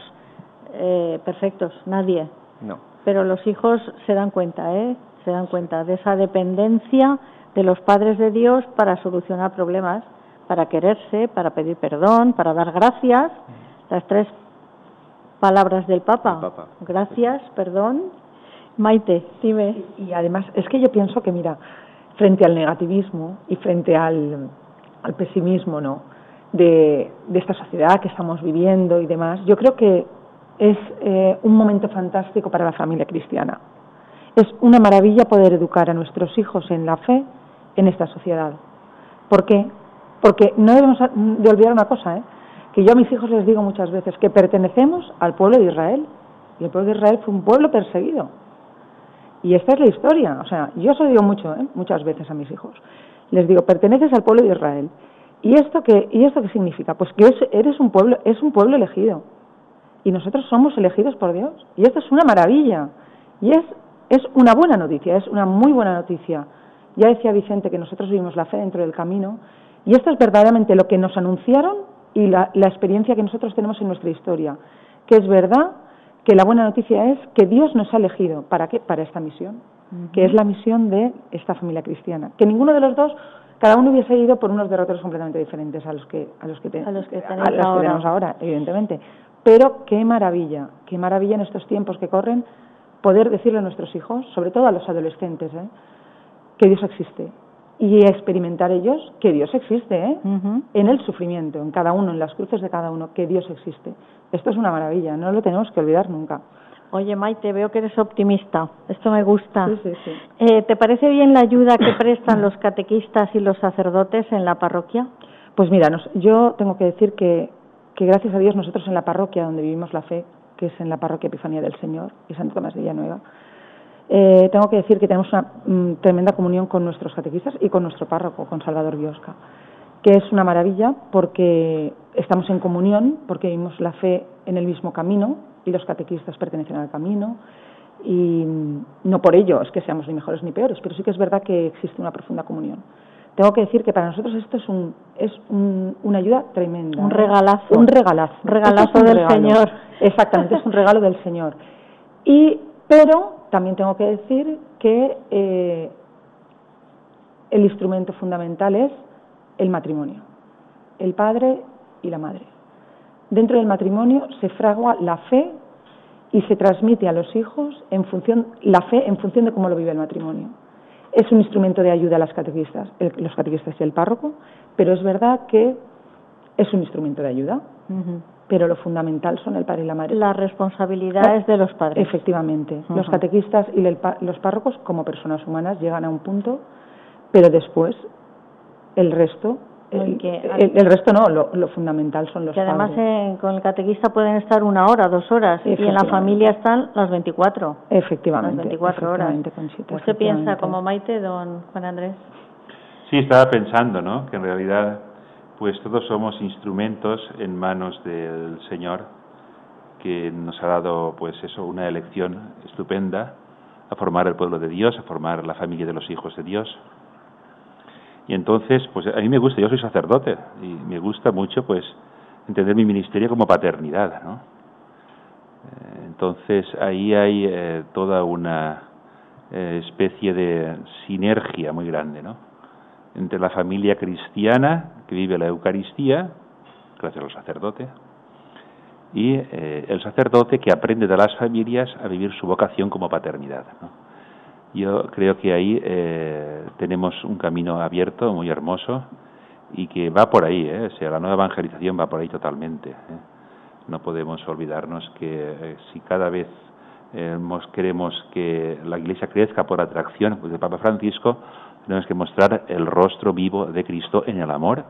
eh, perfectos, nadie. No. Pero los hijos se dan cuenta, ¿eh? Se dan cuenta de esa dependencia de los padres de Dios para solucionar problemas, para quererse, para pedir perdón, para dar gracias. Las tres palabras del Papa. Gracias, perdón. Maite, dime. Y, además, es que yo pienso que, mira, frente al negativismo y frente al, al pesimismo, ¿no? De, de, esta sociedad que estamos viviendo y demás, yo creo que es eh, un momento fantástico para la familia cristiana. Es una maravilla poder educar a nuestros hijos en la fe en esta sociedad. ¿Por qué? Porque no debemos de olvidar una cosa, ¿eh? que yo a mis hijos les digo muchas veces que pertenecemos al pueblo de Israel y el pueblo de Israel fue un pueblo perseguido. Y esta es la historia. O sea, yo se lo digo mucho, ¿eh? muchas veces a mis hijos. Les digo, perteneces al pueblo de Israel. ¿Y esto qué, y esto qué significa? Pues que eres un pueblo, es un pueblo elegido. Y nosotros somos elegidos por Dios. Y esto es una maravilla. Y es, es una buena noticia, es una muy buena noticia. Ya decía Vicente que nosotros vivimos la fe dentro del camino y esto es verdaderamente lo que nos anunciaron y la, experiencia que nosotros tenemos en nuestra historia, que es verdad que la buena noticia es que Dios nos ha elegido. ¿Para qué? Para esta misión, que es la misión de esta familia cristiana. Que ninguno de los dos, cada uno hubiese ido por unos derroteros completamente diferentes a los que, a los que, los que, ahora. tenemos ahora, evidentemente. Pero qué maravilla, qué maravilla en estos tiempos que corren poder decirle a nuestros hijos, sobre todo a los adolescentes, ¿eh? que Dios existe y experimentar ellos que Dios existe, ¿eh? en el sufrimiento, en cada uno, en las cruces de cada uno, que Dios existe. Esto es una maravilla, no lo tenemos que olvidar nunca. Oye, Maite, veo que eres optimista. Esto me gusta. Eh, ¿Te parece bien la ayuda que prestan los catequistas y los sacerdotes en la parroquia? Pues mira, yo tengo que decir que, que gracias a Dios nosotros en la parroquia donde vivimos la fe, que es en la parroquia Epifanía del Señor y Santo Tomás de Villanueva, eh, tengo que decir que tenemos una mm, tremenda comunión con nuestros catequistas y con nuestro párroco, con Salvador Biosca, que es una maravilla porque estamos en comunión, porque vivimos la fe en el mismo camino y los catequistas pertenecen al camino. Y mm, no por ello es que seamos ni mejores ni peores, pero sí que es verdad que existe una profunda comunión. Tengo que decir que para nosotros esto es un es una ayuda tremenda. Un regalazo. Un regalazo. Regalazo del Señor. Exactamente, es un regalo del Señor. Y, pero también tengo que decir que eh, el instrumento fundamental es el matrimonio, el padre y la madre. Dentro del matrimonio se fragua la fe y se transmite a los hijos en función, la fe en función de cómo lo vive el matrimonio. Es un instrumento de ayuda a las catequistas, los catequistas y el párroco, pero es verdad que es un instrumento de ayuda pero lo fundamental son el padre y la madre. Las responsabilidades de los padres. Efectivamente. Los catequistas y los párrocos, como personas humanas, llegan a un punto, pero después el resto el, el, resto no, lo, fundamental son los que además eh, con el catequista pueden estar una hora, dos horas, y en la familia están las 24. Efectivamente. Las 24 horas. ¿Usted piensa como Maite, don Juan Andrés? Sí, estaba pensando, ¿no? Que en realidad, pues todos somos instrumentos en manos del Señor, que nos ha dado, pues eso, una elección estupenda a formar el pueblo de Dios, a formar la familia de los hijos de Dios. Y entonces, pues a mí me gusta, yo soy sacerdote y me gusta mucho, pues, entender mi ministerio como paternidad, ¿no? Eh, entonces ahí hay eh, toda una eh, especie de sinergia muy grande, ¿no? Entre la familia cristiana que vive la Eucaristía, gracias al sacerdote, y el sacerdote que aprende de las familias a vivir su vocación como paternidad. Yo creo que ahí eh, tenemos un camino abierto, muy hermoso, y que va por ahí, ¿eh? o sea, la nueva evangelización va por ahí totalmente. ¿eh? No podemos olvidarnos que eh, si cada vez queremos que la Iglesia crezca por atracción pues, del Papa Francisco, tenemos que mostrar el rostro vivo de Cristo en el amor,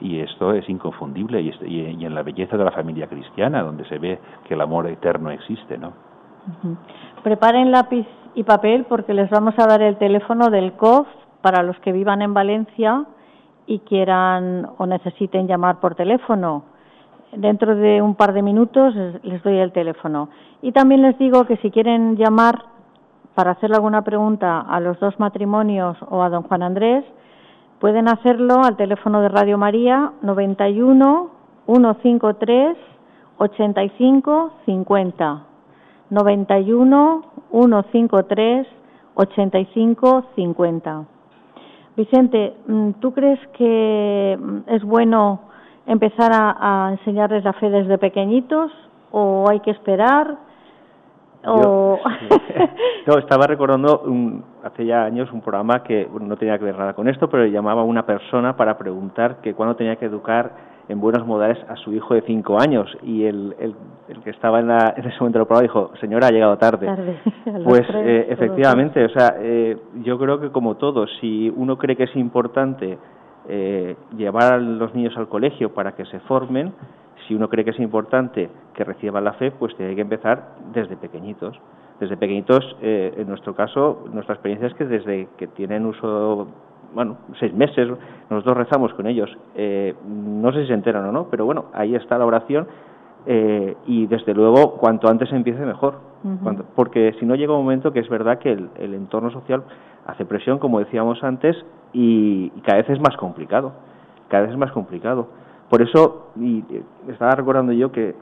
y esto es inconfundible, y, y, en la belleza de la familia cristiana, donde se ve que el amor eterno existe, ¿no? Preparen lápiz y papel porque les vamos a dar el teléfono del COF para los que vivan en Valencia y quieran o necesiten llamar por teléfono. Dentro de un par de minutos les doy el teléfono. Y también les digo que si quieren llamar para hacerle alguna pregunta a los dos matrimonios o a don Juan Andrés, pueden hacerlo al teléfono de Radio María 91 153 85 50. 91 153 85 50. Vicente, mm, ¿tú crees que mm, es bueno empezar a, enseñarles la fe desde pequeñitos o hay que esperar? No, (laughs) estaba recordando hace ya años un programa que no tenía que ver nada con esto, pero llamaba a una persona para preguntar que cuándo tenía que educar en buenos modales a su hijo de cinco años. Y el, el, que estaba en, la, en, ese momento del programa dijo, señora, ha llegado tarde. (laughs) pues eh, efectivamente, o sea, eh, yo creo que como todo, si uno cree que es importante eh, llevar a los niños al colegio para que se formen, si uno cree que es importante que reciban la fe, pues tiene que empezar desde pequeñitos. Desde pequeñitos, en nuestro caso, nuestra experiencia es que desde que tienen uso bueno, seis meses, nosotros rezamos con ellos. Eh, no sé si se enteran o no, pero bueno, ahí está la oración eh, y desde luego cuanto antes empiece mejor. porque si no llega un momento que es verdad que el, entorno social hace presión, como decíamos antes, y, cada vez es más complicado. Cada vez es más complicado. Por eso, y eh, estaba recordando yo que,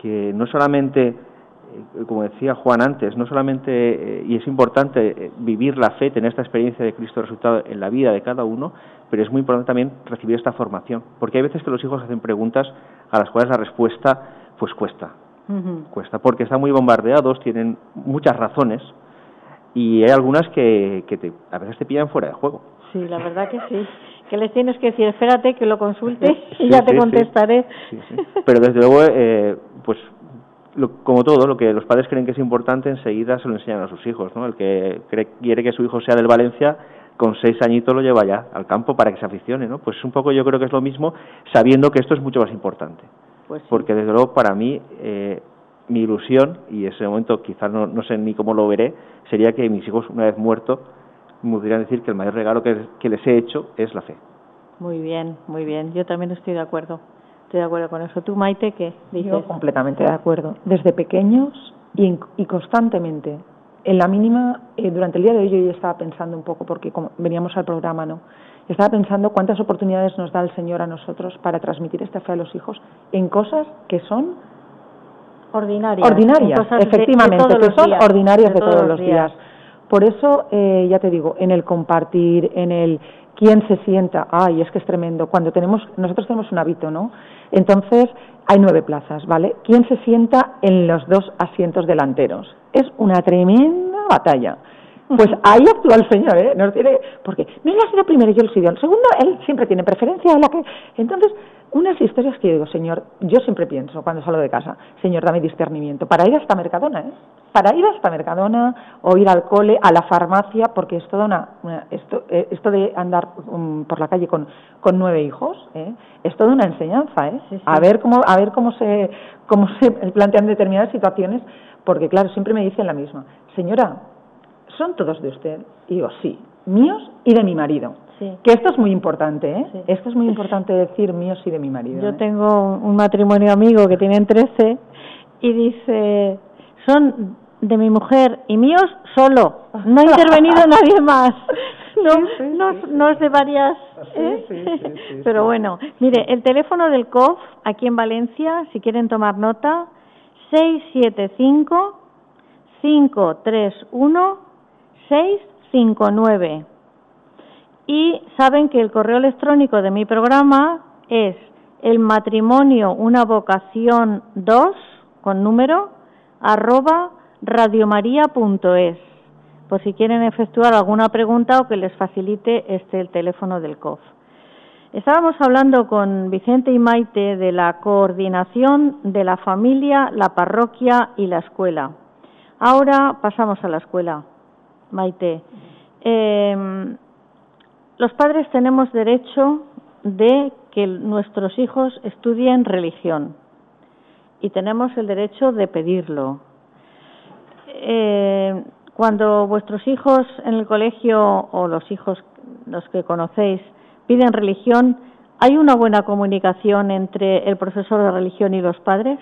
que no solamente eh, como decía Juan antes, no solamente, eh, y es importante vivir la fe, tener esta experiencia de Cristo resultado en la vida de cada uno, pero es muy importante también recibir esta formación, porque hay veces que los hijos hacen preguntas a las cuales la respuesta pues cuesta, cuesta, porque están muy bombardeados, tienen muchas razones, y hay algunas que, que a veces te pillan fuera de juego. Sí, la verdad que sí. (laughs) Que les tienes que decir, espérate que lo consulte (laughs) y ya te contestaré. Pero desde luego, pues como todo, lo que los padres creen que es importante, enseguida se lo enseñan a sus hijos. ¿no? El que quiere que su hijo sea del Valencia, con seis añitos lo lleva ya al campo para que se aficione. ¿no? Pues un poco yo creo que es lo mismo, sabiendo que esto es mucho más importante. Pues Porque desde luego para mí, eh, mi ilusión, y ese momento quizás no, no, sé ni cómo lo veré, sería que mis hijos, una vez muertos, me pudieran decir que el mayor regalo que, que les he hecho es la fe. Muy bien, muy bien. Yo también estoy de acuerdo. Estoy de acuerdo con eso. ¿Tú, Maite, qué dices? Yo completamente de acuerdo. Desde pequeños y, y constantemente. En la mínima, eh, durante el día de hoy yo estaba pensando un poco, porque como veníamos al programa, ¿no? Estaba pensando cuántas oportunidades nos da el Señor a nosotros para transmitir esta fe a los hijos en cosas que son ordinarias. Ordinarias, efectivamente, que son ordinarias de, todos, los días. Por eso, eh, ya te digo, en el compartir, en el quién se sienta, ay, es que es tremendo, cuando tenemos, nosotros tenemos un hábito, ¿no? Entonces, hay nueve plazas, ¿vale? ¿Quién se sienta en los dos asientos delanteros? Es una tremenda batalla. Pues ahí actúa el Señor, ¿eh? Nos tiene, porque no ha sido primero y yo el segundo. El segundo, él siempre tiene preferencia a la que. Entonces, unas historias que yo digo, Señor, yo siempre pienso cuando salgo de casa, Señor, dame discernimiento, para ir hasta Mercadona, ¿eh? Para ir hasta Mercadona o ir al cole, a la farmacia, porque es toda una, esto, eh, esto de andar um, por la calle con, con nueve hijos, ¿eh? es toda una enseñanza, ¿eh? A ver cómo, a ver cómo se, cómo se plantean determinadas situaciones, porque claro, siempre me dicen la misma, señora, ¿son todos de usted? Y digo, sí, míos y de mi marido. Que esto es muy importante, ¿eh? Esto es muy importante decir míos y de mi marido. Yo ¿eh? tengo un matrimonio amigo que tienen 13 y dice, son de mi mujer y míos solo. No ha intervenido (laughs) nadie más. No, no, es de varias. ¿eh? (laughs) Pero bueno, mire, el teléfono del COF aquí en Valencia, si quieren tomar nota, 675 531 659 y saben que el correo electrónico de mi programa es el matrimonio una vocación 2 con número arroba radiomaria.es por si quieren efectuar alguna pregunta o que les facilite este el teléfono del COF. Estábamos hablando con Vicente y Maite de la coordinación de la familia, la parroquia y la escuela. Ahora pasamos a la escuela. Maite, eh, los padres tenemos derecho de que nuestros hijos estudien religión y tenemos el derecho de pedirlo. Eh, cuando vuestros hijos en el colegio o los hijos, los que conocéis, piden religión, ¿hay una buena comunicación entre el profesor de religión y los padres?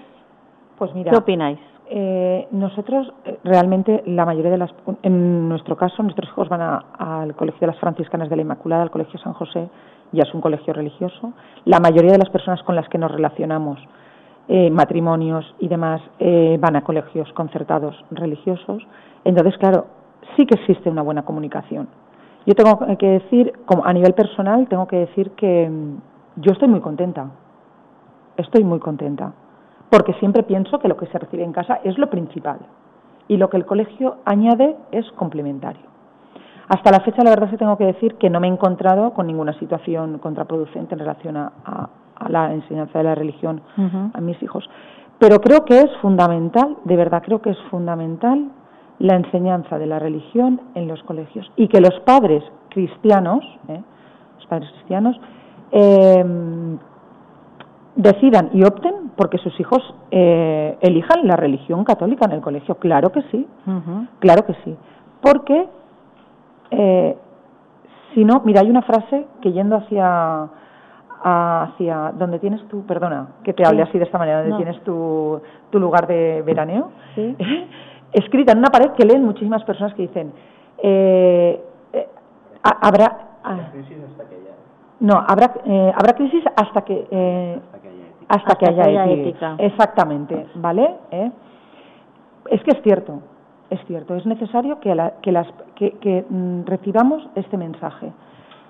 Pues mira, ¿qué opináis? Eh, nosotros eh, realmente la mayoría de las, en nuestro caso, nuestros hijos van al colegio de las franciscanas de la Inmaculada, al colegio San José, ya es un colegio religioso. La mayoría de las personas con las que nos relacionamos, eh, matrimonios y demás, van a colegios concertados religiosos. Entonces, claro, sí que existe una buena comunicación. Yo tengo que decir, como a nivel personal, tengo que decir que mm, yo estoy muy contenta. Estoy muy contenta porque siempre pienso que lo que se recibe en casa es lo principal y lo que el colegio añade es complementario. Hasta la fecha, la verdad, se tengo que decir que no me he encontrado con ninguna situación contraproducente en relación a, la enseñanza de la religión a mis hijos. Pero creo que es fundamental, de verdad creo que es fundamental la enseñanza de la religión en los colegios y que los padres cristianos, ¿eh? los padres cristianos, eh, decidan y opten porque sus hijos eh, elijan la religión católica en el colegio. Claro que sí, claro que sí. Porque eh, si no, mira, hay una frase que yendo hacia hacia donde tienes tu, perdona, que te hable así de esta manera, donde tienes tu, tu lugar de veraneo, (laughs) escrita en una pared que leen muchísimas personas que dicen, eh, eh habrá... Ah, no, habrá, eh, habrá crisis hasta que, eh, hasta que haya, ética. Exactamente, ¿vale? ¿Eh? Es que es cierto, es cierto, es necesario que, que, las, que, mm, recibamos este mensaje,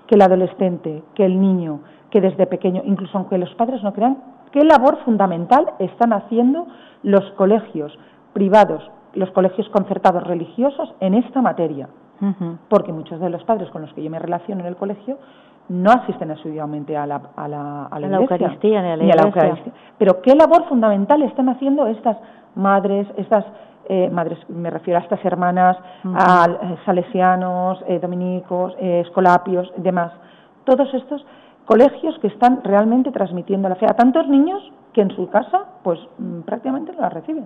que el adolescente, que el niño, que desde pequeño, incluso aunque los padres no crean, qué labor fundamental están haciendo los colegios privados, los colegios concertados religiosos en esta materia. Porque muchos de los padres con los que yo me relaciono en el colegio no asisten asiduamente a la, a la, a la, Eucaristía, ni a la, Eucaristía. Pero qué labor fundamental están haciendo estas madres, estas eh, madres, me refiero a estas hermanas, a eh, salesianos, eh, dominicos, escolapios, demás. Todos estos colegios que están realmente transmitiendo la fe a tantos niños que en su casa, pues mm, prácticamente no la reciben.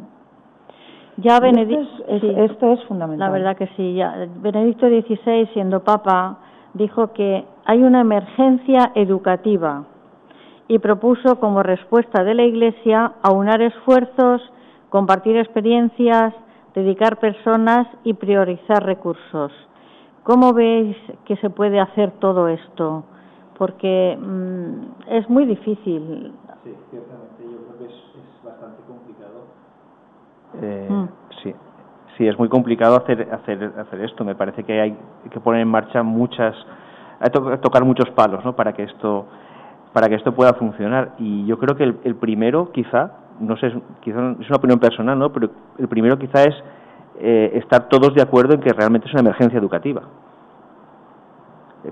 Ya Benedicto, esto es fundamental. La verdad que sí. Ya, Benedicto XVI, siendo papa, dijo que hay una emergencia educativa y propuso como respuesta de la Iglesia aunar esfuerzos, compartir experiencias, dedicar personas y priorizar recursos. ¿Cómo veis que se puede hacer todo esto? Porque mm, es muy difícil. Sí, ciertamente yo creo que es, bastante complicado. Eh, mm. Sí, es muy complicado hacer, hacer, hacer esto. Me parece que hay que poner en marcha muchas, hay que tocar muchos palos, ¿no? Para que esto, para que esto pueda funcionar. Y yo creo que el, primero, quizá, no sé, quizá es una opinión personal, ¿no? Pero el primero quizá es eh, estar todos de acuerdo en que realmente es una emergencia educativa.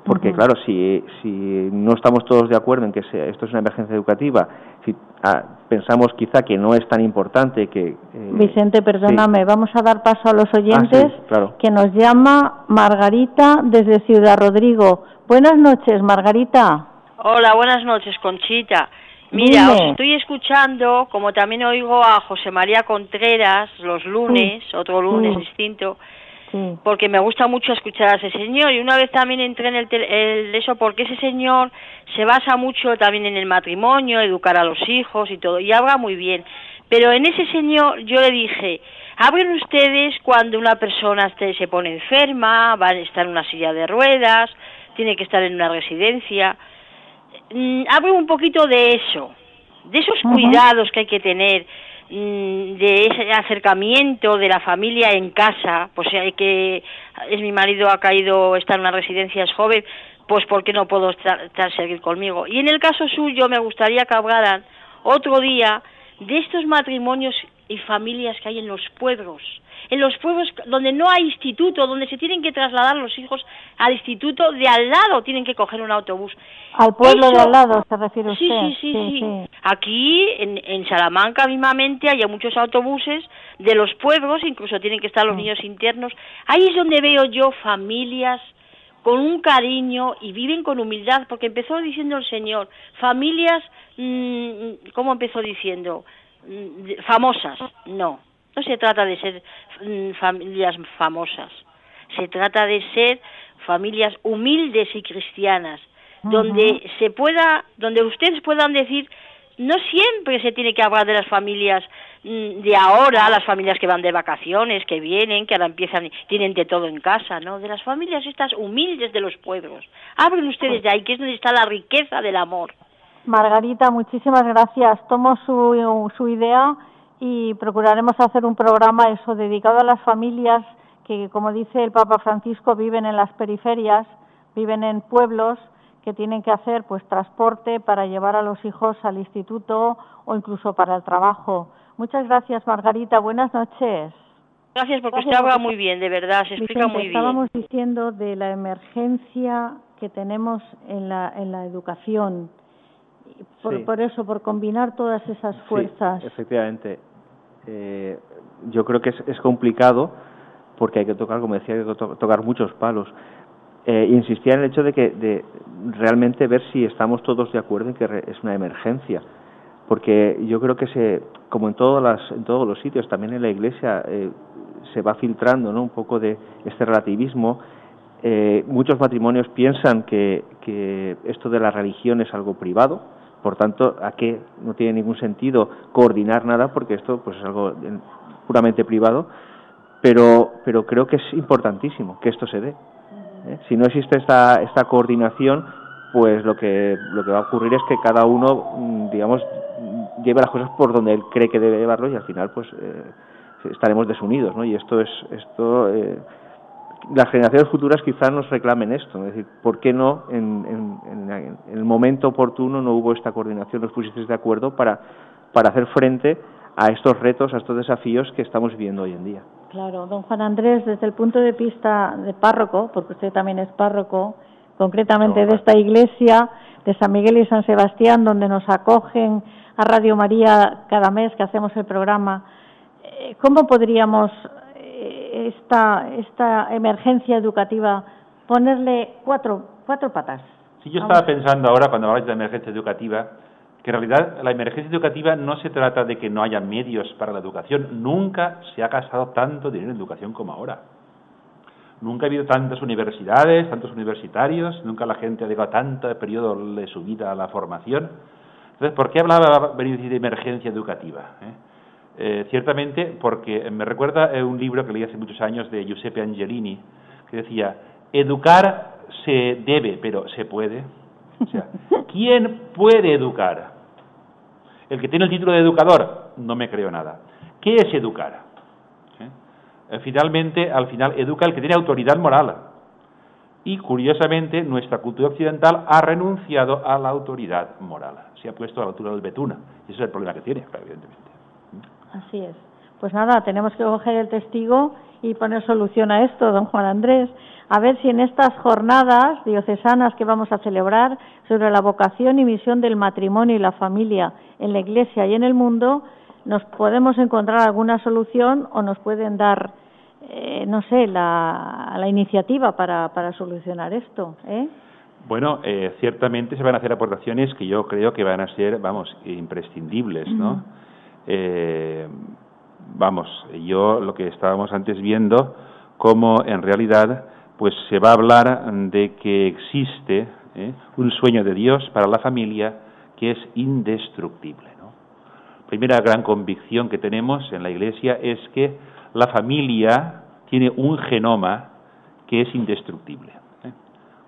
Porque, claro, si, si no estamos todos de acuerdo en que esto es una emergencia educativa, si ah, pensamos quizá que no es tan importante que... Eh, Vicente, perdóname, vamos a dar paso a los ah, oyentes que nos llama Margarita desde Ciudad Rodrigo. Buenas noches, Margarita. Hola, buenas noches, Conchita. Mira, os estoy escuchando, como también oigo a José María Contreras los lunes, otro lunes distinto, porque me gusta mucho escuchar a ese señor. Y una vez también entré en el, eso, porque ese señor se basa mucho también en el matrimonio, educar a los hijos y todo, y habla muy bien. Pero en ese señor yo le dije, abren ustedes cuando una persona se pone enferma, va a estar en una silla de ruedas, tiene que estar en una residencia mm, hablo un poquito de eso, de esos cuidados que hay que tener, de ese acercamiento de la familia en casa, pues hay que es mi marido ha caído está en una residencia es joven, pues ¿por qué no puedo estar, seguir conmigo? Y en el caso suyo me gustaría que hablaran otro día de estos matrimonios y familias que hay en los pueblos, en los pueblos donde no hay instituto, donde se tienen que trasladar los hijos al instituto de al lado, tienen que coger un autobús. Al pueblo de al lado se refiere usted. Sí, sí, sí, sí. Aquí en, en Salamanca mismamente hay muchos autobuses de los pueblos, incluso tienen que estar los niños internos. Ahí es donde veo yo familias con un cariño y viven con humildad, porque empezó diciendo el Señor, familias, mm, ¿cómo empezó diciendo? Mm, famosas, no, no se trata de ser mm, familias famosas, se trata de ser familias humildes y cristianas, donde se pueda, donde ustedes puedan decir, no siempre se tiene que hablar de las familias mm, de ahora, las familias que van de vacaciones, que vienen, que ahora empiezan, tienen de todo en casa, ¿no? De las familias estas humildes de los pueblos. Hablen ustedes de ahí, que es donde está la riqueza del amor. Margarita, muchísimas gracias. Tomo su, su idea y procuraremos hacer un programa eso dedicado a las familias que, como dice el Papa Francisco, viven en las periferias, viven en pueblos que tienen que hacer pues transporte para llevar a los hijos al instituto o incluso para el trabajo. Muchas gracias, Margarita. Buenas noches. Gracias porque se habla muy bien, de verdad, se explica muy bien. Estábamos diciendo de la emergencia que tenemos en la, en la educación. Por, por eso, por combinar todas esas fuerzas. Sí, efectivamente eh, yo creo que es, es, complicado porque hay que tocar, como decía, hay que tocar muchos palos. Eh, insistía en el hecho de que de realmente ver si estamos todos de acuerdo en que es una emergencia, porque yo creo que se, como en todas las, en todos los sitios, también en la Iglesia eh, se va filtrando, ¿no? Un poco de este relativismo. Eh, muchos matrimonios piensan que, que esto de la religión es algo privado, por tanto, ¿a qué no tiene ningún sentido coordinar nada? Porque esto pues, es algo puramente privado, pero, pero creo que es importantísimo que esto se dé. ¿eh? Si no existe esta, esta coordinación, pues lo que, lo que va a ocurrir es que cada uno, mm, digamos, lleve las cosas por donde él cree que debe llevarlo y al final, pues, eh, estaremos desunidos, ¿no? Y esto es, esto, eh, las generaciones futuras quizás nos reclamen esto, es decir, ¿por qué no en, el momento oportuno no hubo esta coordinación, los pusisteis de acuerdo para, para hacer frente a estos retos, a estos desafíos que estamos viviendo hoy en día? Claro, don Juan Andrés, desde el punto de vista de párroco, porque usted también es párroco, concretamente de esta iglesia de San Miguel y San Sebastián, donde nos acogen a Radio María cada mes que hacemos el programa, eh, ¿cómo podríamos esta, esta emergencia educativa ponerle cuatro, cuatro patas. Si yo estaba pensando ahora, cuando habláis de emergencia educativa, que en realidad la emergencia educativa no se trata de que no haya medios para la educación. Nunca se ha gastado tanto dinero en educación como ahora. Nunca ha habido tantas universidades, tantos universitarios, nunca la gente ha dedicado tanto periodo de su vida a la formación. Entonces, ¿por qué hablaba de emergencia educativa? Eh? Eh, ciertamente porque me recuerda un libro que leí hace muchos años de Giuseppe Angelini, que decía, educar se debe, pero se puede. O sea, (laughs) ¿quién puede educar? El que tiene el título de educador, no me creo nada. ¿Qué es educar? ¿Eh? Finalmente, al final, educa el que tiene autoridad moral. Y curiosamente, nuestra cultura occidental ha renunciado a la autoridad moral. Se ha puesto a la altura del betuna. Y ese es el problema que tiene, evidentemente. Así es. Pues nada, tenemos que coger el testigo y poner solución a esto, don Juan Andrés. a ver si en estas jornadas diocesanas que vamos a celebrar sobre la vocación y misión del matrimonio y la familia en la Iglesia y en el mundo, nos podemos encontrar alguna solución o nos pueden dar, eh, no sé, la, la iniciativa para, para solucionar esto. ¿eh? Bueno, eh, ciertamente se van a hacer aportaciones que yo creo que van a ser, vamos, imprescindibles, ¿no? Eh, vamos, yo lo que estábamos antes viendo, como en realidad, pues se va a hablar de que existe ¿eh? un sueño de Dios para la familia que es indestructible. ¿no? Primera gran convicción que tenemos en la Iglesia es que la familia tiene un genoma que es indestructible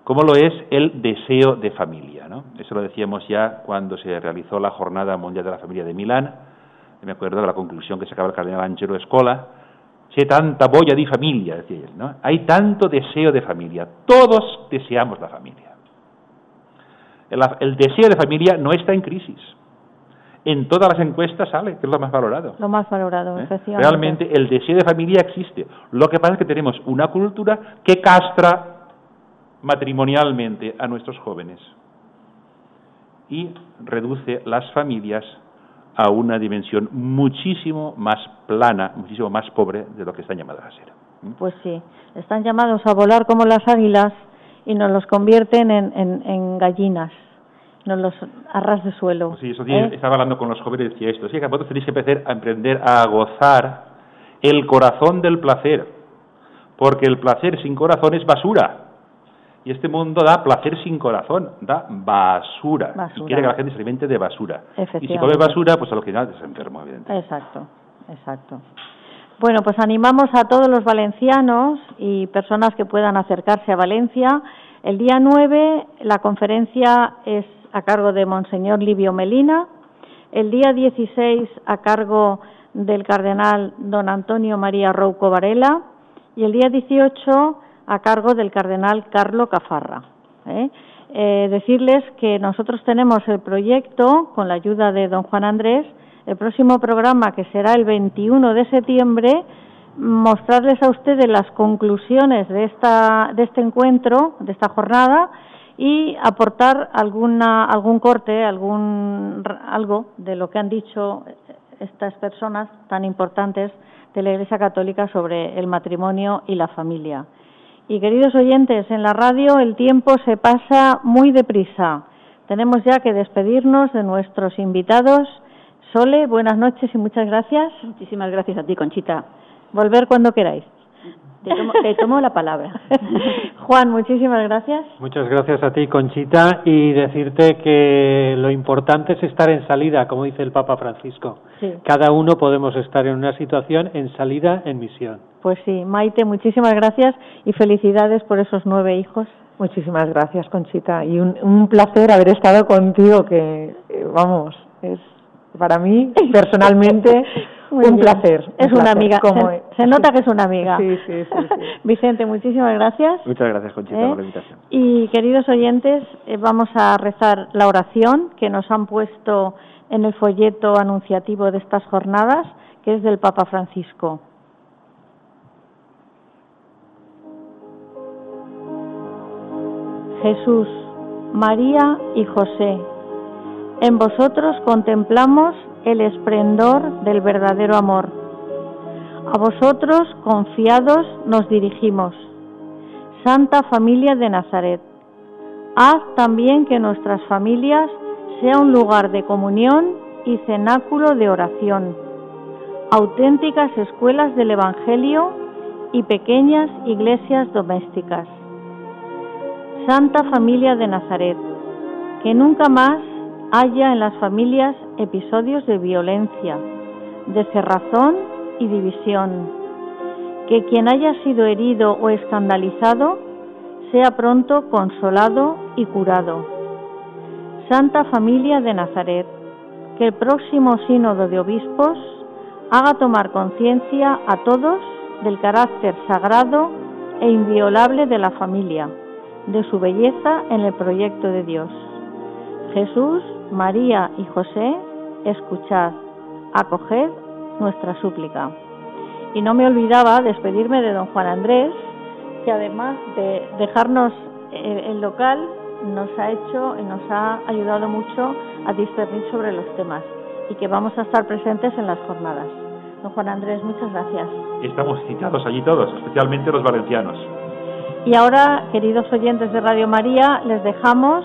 como lo es el deseo de familia. Eso lo decíamos ya cuando se realizó la Jornada Mundial de la Familia de Milán. Me acuerdo de la conclusión que sacaba el cardenal Angelo Escola. C'è tanta boya di familia, decía él. ¿no? Hay tanto deseo de familia. Todos deseamos la familia. El, el deseo de familia no está en crisis. En todas las encuestas sale, que es lo más valorado. Lo más valorado, ¿Eh? efectivamente. Realmente el deseo de familia existe. Lo que pasa es que tenemos una cultura que castra matrimonialmente a nuestros jóvenes y reduce las familias a una dimensión muchísimo más plana, muchísimo más pobre de lo que están llamadas a ser. Pues sí, están llamados a volar como las águilas y nos los convierten en, en, en gallinas, nos los arras de suelo. Pues sí, eso ¿eh? estaba hablando con los jóvenes y decía esto, sí, que vosotros tenéis que empezar a aprender a gozar el corazón del placer, porque el placer sin corazón es basura. Y este mundo da placer sin corazón, da basura. basura. Y quiere que la gente se alimente de basura. Y si come basura, pues a lo final es enfermo, evidentemente. Exacto, exacto. Bueno, pues animamos a todos los valencianos y personas que puedan acercarse a Valencia. El día 9 la conferencia es a cargo de Monseñor Livio Melina. El día 16 a cargo del cardenal don Antonio María Rouco Varela. Y el día 18 a cargo del cardenal Carlo Cafarra. ¿eh? Eh, decirles que nosotros tenemos el proyecto, con la ayuda de don Juan Andrés, el próximo programa que será el 21 de septiembre, mostrarles a ustedes las conclusiones de, esta, de este encuentro, de esta jornada, y aportar alguna, algún corte, algún, algo de lo que han dicho estas personas tan importantes de la Iglesia Católica sobre el matrimonio y la familia. Y queridos oyentes, en la radio el tiempo se pasa muy deprisa. Tenemos ya que despedirnos de nuestros invitados. Sole, buenas noches y muchas gracias. Muchísimas gracias a ti, Conchita. Volver cuando queráis. Te tomo, te tomo la palabra. (laughs) Juan, muchísimas gracias. Muchas gracias a ti, Conchita, y decirte que lo importante es estar en salida, como dice el Papa Francisco. Sí. Cada uno podemos estar en una situación en salida, en misión. Pues sí, Maite, muchísimas gracias y felicidades por esos nueve hijos. Muchísimas gracias, Conchita, y un, un placer haber estado contigo, que eh, vamos, es para mí (laughs) personalmente Muy un bien. placer. Es un una amiga. como- Se, se nota que es una amiga. Sí, sí, sí, sí. (laughs) Vicente, muchísimas gracias. Muchas gracias, Conchita, ¿Eh? por la invitación. Y queridos oyentes, eh, vamos a rezar la oración que nos han puesto en el folleto anunciativo de estas jornadas, que es del Papa Francisco. Jesús, María y José, en vosotros contemplamos el esplendor del verdadero amor. A vosotros, confiados, nos dirigimos. Santa Familia de Nazaret, haz también que nuestras familias sea un lugar de comunión y cenáculo de oración, auténticas escuelas del Evangelio y pequeñas iglesias domésticas. Santa Familia de Nazaret, que nunca más haya en las familias episodios de violencia, de cerrazón y división. Que quien haya sido herido o escandalizado sea pronto consolado y curado. Santa Familia de Nazaret, que el próximo sínodo de obispos haga tomar conciencia a todos del carácter sagrado e inviolable de la familia, de su belleza en el proyecto de Dios. Jesús, María y José, escuchad, acoged nuestra súplica. Y no me olvidaba despedirme de don Juan Andrés, que además de dejarnos el local, nos ha hecho y nos ha ayudado mucho a discernir sobre los temas y que vamos a estar presentes en las jornadas. Don Juan Andrés, muchas gracias. Estamos citados allí todos, especialmente los valencianos. Y ahora, queridos oyentes de Radio María, les dejamos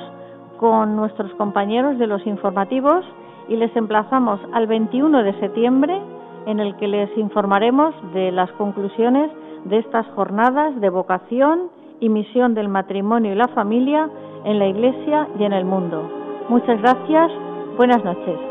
con nuestros compañeros de los informativos y les emplazamos al 21 de septiembre en el que les informaremos de las conclusiones de estas jornadas de vocación y misión del matrimonio y la familia en la Iglesia y en el mundo. Muchas gracias. Buenas noches.